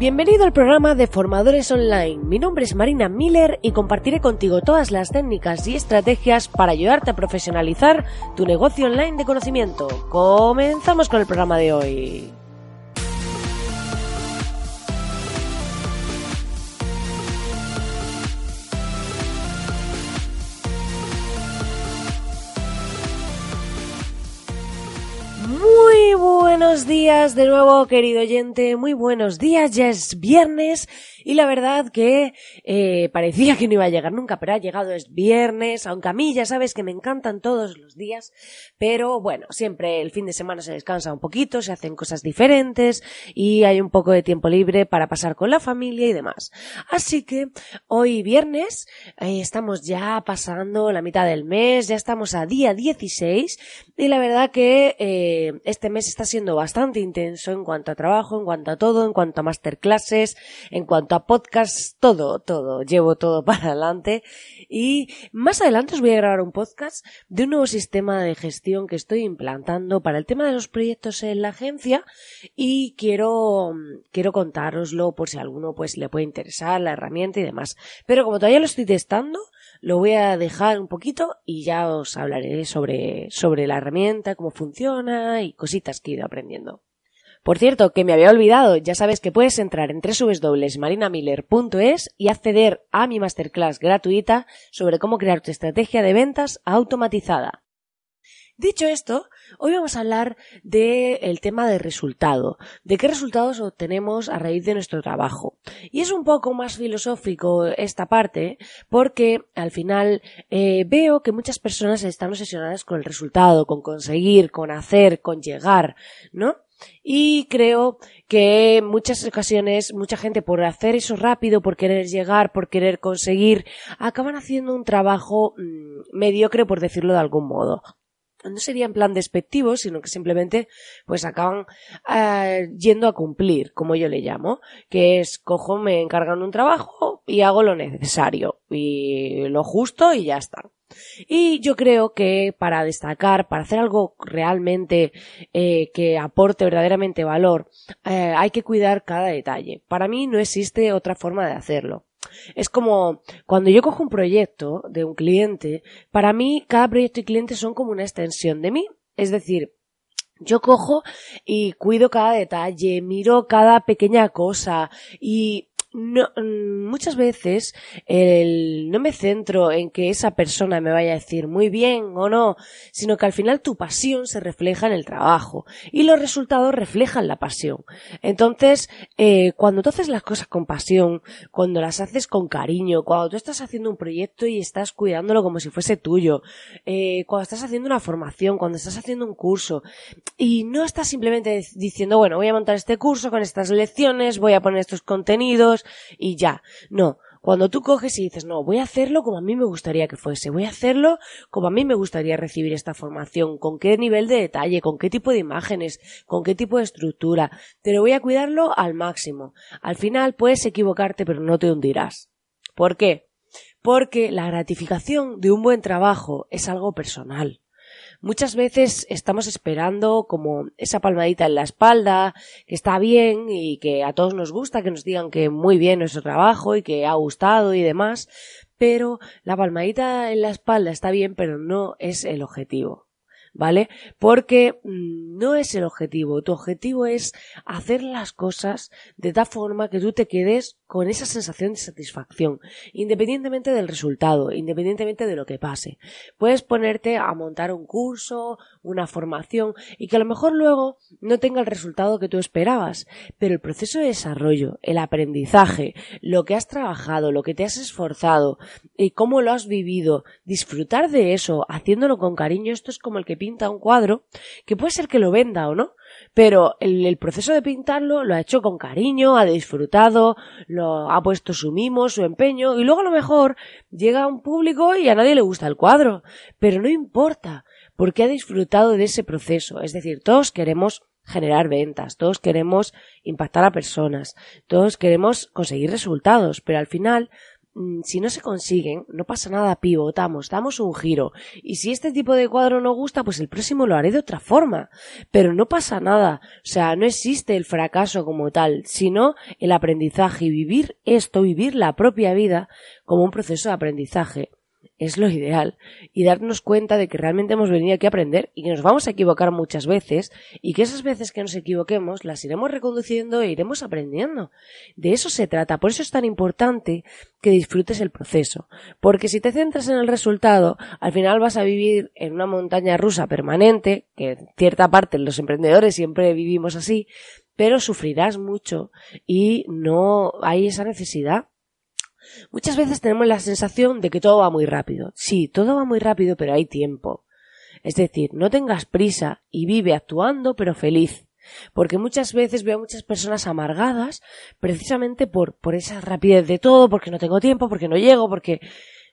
Bienvenido al programa de Formadores Online. Mi nombre es Marina Miller y compartiré contigo todas las técnicas y estrategias para ayudarte a profesionalizar tu negocio online de conocimiento. Comenzamos con el programa de hoy. Buenos días de nuevo, querido oyente. Muy buenos días. Ya es viernes y la verdad que eh, parecía que no iba a llegar nunca, pero ha llegado, es viernes, aunque a mí ya sabes que me encantan todos los días, pero bueno, siempre el fin de semana se descansa un poquito, se hacen cosas diferentes y hay un poco de tiempo libre para pasar con la familia y demás. Así que hoy viernes eh, estamos ya pasando la mitad del mes, ya estamos a día 16 y la verdad que eh, este mes está siendo bastante intenso en cuanto a trabajo, en cuanto a todo, en cuanto a masterclasses, en cuanto a podcast, todo, todo, llevo todo para adelante. Y más adelante os voy a grabar un podcast de un nuevo sistema de gestión que estoy implantando para el tema de los proyectos en la agencia y quiero, quiero contároslo por si a alguno pues le puede interesar la herramienta y demás. Pero como todavía lo estoy testando, lo voy a dejar un poquito y ya os hablaré sobre, sobre la herramienta, cómo funciona y cositas que he ido aprendiendo. Por cierto, que me había olvidado, ya sabes que puedes entrar en www.marinamiller.es y acceder a mi masterclass gratuita sobre cómo crear tu estrategia de ventas automatizada. Dicho esto, hoy vamos a hablar del tema de resultado, de qué resultados obtenemos a raíz de nuestro trabajo. Y es un poco más filosófico esta parte, porque al final eh, veo que muchas personas están obsesionadas con el resultado, con conseguir, con hacer, con llegar, ¿no? Y creo que en muchas ocasiones mucha gente por hacer eso rápido, por querer llegar, por querer conseguir, acaban haciendo un trabajo mmm, mediocre por decirlo de algún modo no sería en plan despectivo, sino que simplemente pues acaban uh, yendo a cumplir, como yo le llamo, que es cojo, me encargan un trabajo y hago lo necesario y lo justo y ya está. Y yo creo que para destacar, para hacer algo realmente eh, que aporte verdaderamente valor, eh, hay que cuidar cada detalle. Para mí no existe otra forma de hacerlo. Es como cuando yo cojo un proyecto de un cliente, para mí cada proyecto y cliente son como una extensión de mí. Es decir, yo cojo y cuido cada detalle, miro cada pequeña cosa y no, mm, muchas veces el, no me centro en que esa persona me vaya a decir muy bien o no, sino que al final tu pasión se refleja en el trabajo y los resultados reflejan la pasión. Entonces, eh, cuando tú haces las cosas con pasión, cuando las haces con cariño, cuando tú estás haciendo un proyecto y estás cuidándolo como si fuese tuyo, eh, cuando estás haciendo una formación, cuando estás haciendo un curso y no estás simplemente diciendo, bueno, voy a montar este curso con estas lecciones, voy a poner estos contenidos, y ya. No. Cuando tú coges y dices, no, voy a hacerlo como a mí me gustaría que fuese, voy a hacerlo como a mí me gustaría recibir esta formación, con qué nivel de detalle, con qué tipo de imágenes, con qué tipo de estructura, pero voy a cuidarlo al máximo. Al final puedes equivocarte, pero no te hundirás. ¿Por qué? Porque la gratificación de un buen trabajo es algo personal. Muchas veces estamos esperando como esa palmadita en la espalda, que está bien y que a todos nos gusta, que nos digan que muy bien nuestro trabajo y que ha gustado y demás, pero la palmadita en la espalda está bien, pero no es el objetivo. ¿Vale? Porque mm, no es el objetivo. Tu objetivo es hacer las cosas de tal forma que tú te quedes con esa sensación de satisfacción, independientemente del resultado, independientemente de lo que pase. Puedes ponerte a montar un curso, una formación y que a lo mejor luego no tenga el resultado que tú esperabas, pero el proceso de desarrollo, el aprendizaje, lo que has trabajado, lo que te has esforzado y cómo lo has vivido, disfrutar de eso, haciéndolo con cariño, esto es como el que pinta un cuadro, que puede ser que lo venda o no, pero el, proceso de pintarlo lo ha hecho con cariño, ha disfrutado, lo ha puesto su mimo, su empeño, y luego a lo mejor llega a un público y a nadie le gusta el cuadro. Pero no importa, porque ha disfrutado de ese proceso. Es decir, todos queremos generar ventas, todos queremos impactar a personas, todos queremos conseguir resultados, pero al final si no se consiguen, no pasa nada, pivotamos, damos un giro. Y si este tipo de cuadro no gusta, pues el próximo lo haré de otra forma. Pero no pasa nada. O sea, no existe el fracaso como tal, sino el aprendizaje y vivir esto, vivir la propia vida como un proceso de aprendizaje es lo ideal. Y darnos cuenta de que realmente hemos venido aquí a aprender y que nos vamos a equivocar muchas veces y que esas veces que nos equivoquemos las iremos reconduciendo e iremos aprendiendo. De eso se trata, por eso es tan importante que disfrutes el proceso, porque si te centras en el resultado, al final vas a vivir en una montaña rusa permanente, que en cierta parte los emprendedores siempre vivimos así, pero sufrirás mucho y no hay esa necesidad Muchas veces tenemos la sensación de que todo va muy rápido. Sí, todo va muy rápido, pero hay tiempo. Es decir, no tengas prisa y vive actuando pero feliz. Porque muchas veces veo a muchas personas amargadas precisamente por, por esa rapidez de todo, porque no tengo tiempo, porque no llego, porque,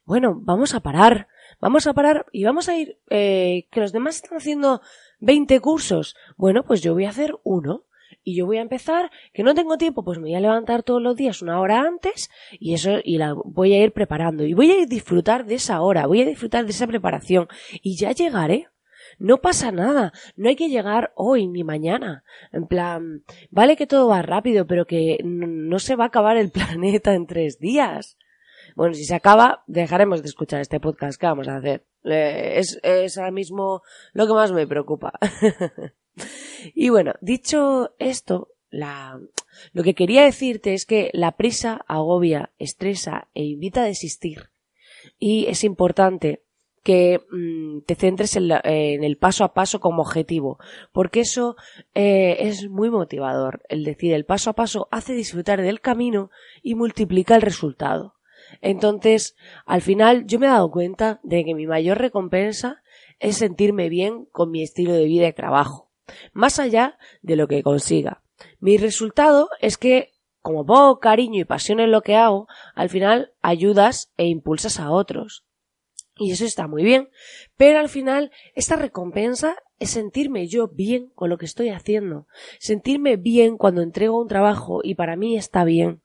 bueno, vamos a parar, vamos a parar y vamos a ir, eh, que los demás están haciendo 20 cursos. Bueno, pues yo voy a hacer uno y yo voy a empezar, que no tengo tiempo, pues me voy a levantar todos los días una hora antes y eso y la voy a ir preparando y voy a disfrutar de esa hora, voy a disfrutar de esa preparación y ya llegaré. No pasa nada, no hay que llegar hoy ni mañana. En plan, vale que todo va rápido, pero que no se va a acabar el planeta en tres días. Bueno, si se acaba, dejaremos de escuchar este podcast. ¿Qué vamos a hacer? es, es ahora mismo lo que más me preocupa. Y bueno, dicho esto, la, lo que quería decirte es que la prisa agobia, estresa e invita a desistir. Y es importante que mm, te centres en, el paso a paso como objetivo, porque eso eh, es muy motivador. El decir el paso a paso hace disfrutar del camino y multiplica el resultado. Entonces, al final yo me he dado cuenta de que mi mayor recompensa es sentirme bien con mi estilo de vida y trabajo más allá de lo que consiga. Mi resultado es que, como pongo cariño y pasión en lo que hago, al final ayudas e impulsas a otros. Y eso está muy bien. Pero al final, esta recompensa es sentirme yo bien con lo que estoy haciendo. Sentirme bien cuando entrego un trabajo y para mí está bien.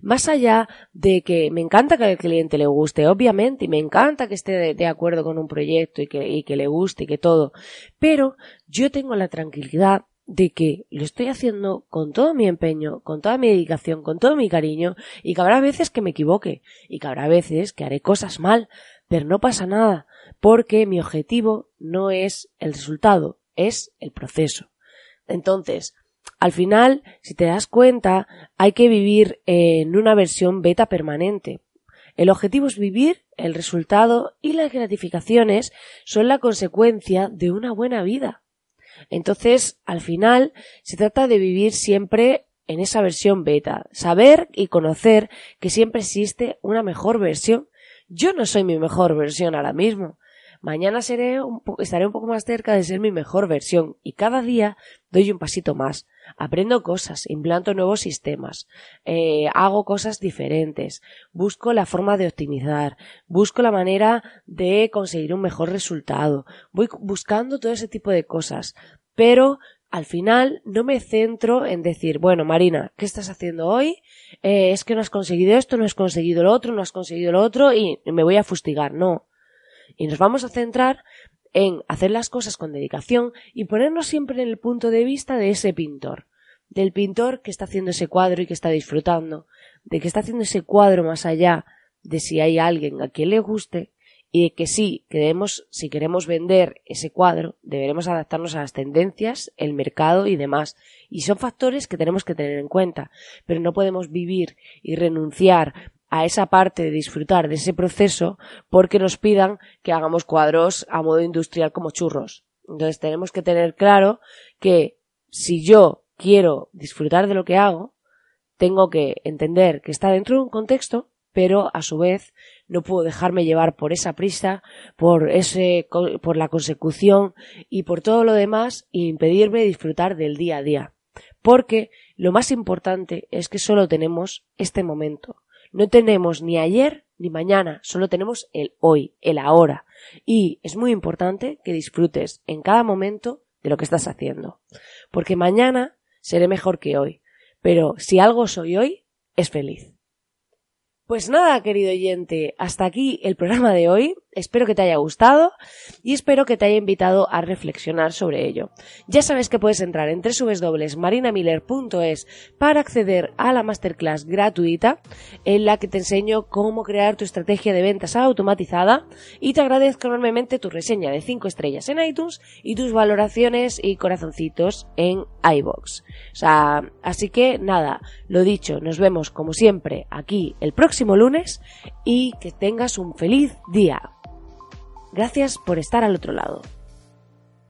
Más allá de que me encanta que al cliente le guste, obviamente, y me encanta que esté de, acuerdo con un proyecto y que, y que le guste y que todo, pero yo tengo la tranquilidad de que lo estoy haciendo con todo mi empeño, con toda mi dedicación, con todo mi cariño, y que habrá veces que me equivoque, y que habrá veces que haré cosas mal, pero no pasa nada, porque mi objetivo no es el resultado, es el proceso. Entonces, al final, si te das cuenta, hay que vivir en una versión beta permanente. El objetivo es vivir, el resultado y las gratificaciones son la consecuencia de una buena vida. Entonces, al final, se trata de vivir siempre en esa versión beta, saber y conocer que siempre existe una mejor versión. Yo no soy mi mejor versión ahora mismo, Mañana estaré un poco más cerca de ser mi mejor versión y cada día doy un pasito más. Aprendo cosas, implanto nuevos sistemas, eh, hago cosas diferentes, busco la forma de optimizar, busco la manera de conseguir un mejor resultado, voy buscando todo ese tipo de cosas, pero al final no me centro en decir, bueno, Marina, ¿qué estás haciendo hoy? Eh, es que no has conseguido esto, no has conseguido lo otro, no has conseguido lo otro y me voy a fustigar. No. Y nos vamos a centrar en hacer las cosas con dedicación y ponernos siempre en el punto de vista de ese pintor, del pintor que está haciendo ese cuadro y que está disfrutando, de que está haciendo ese cuadro más allá de si hay alguien a quien le guste y de que sí, queremos, si queremos vender ese cuadro, deberemos adaptarnos a las tendencias, el mercado y demás. Y son factores que tenemos que tener en cuenta, pero no podemos vivir y renunciar a esa parte de disfrutar de ese proceso porque nos pidan que hagamos cuadros a modo industrial como churros. Entonces tenemos que tener claro que si yo quiero disfrutar de lo que hago, tengo que entender que está dentro de un contexto, pero a su vez no puedo dejarme llevar por esa prisa, por ese, por la consecución y por todo lo demás e impedirme disfrutar del día a día. Porque lo más importante es que solo tenemos este momento. No tenemos ni ayer ni mañana, solo tenemos el hoy, el ahora. Y es muy importante que disfrutes en cada momento de lo que estás haciendo. Porque mañana seré mejor que hoy. Pero si algo soy hoy, es feliz. Pues nada, querido oyente, hasta aquí el programa de hoy. Espero que te haya gustado y espero que te haya invitado a reflexionar sobre ello. Ya sabes que puedes entrar en www.marinamiller.es para acceder a la masterclass gratuita en la que te enseño cómo crear tu estrategia de ventas automatizada y te agradezco enormemente tu reseña de 5 estrellas en iTunes y tus valoraciones y corazoncitos en iBox. O sea, así que nada, lo dicho, nos vemos como siempre aquí el próximo lunes y que tengas un feliz día. Gracias por estar al otro lado.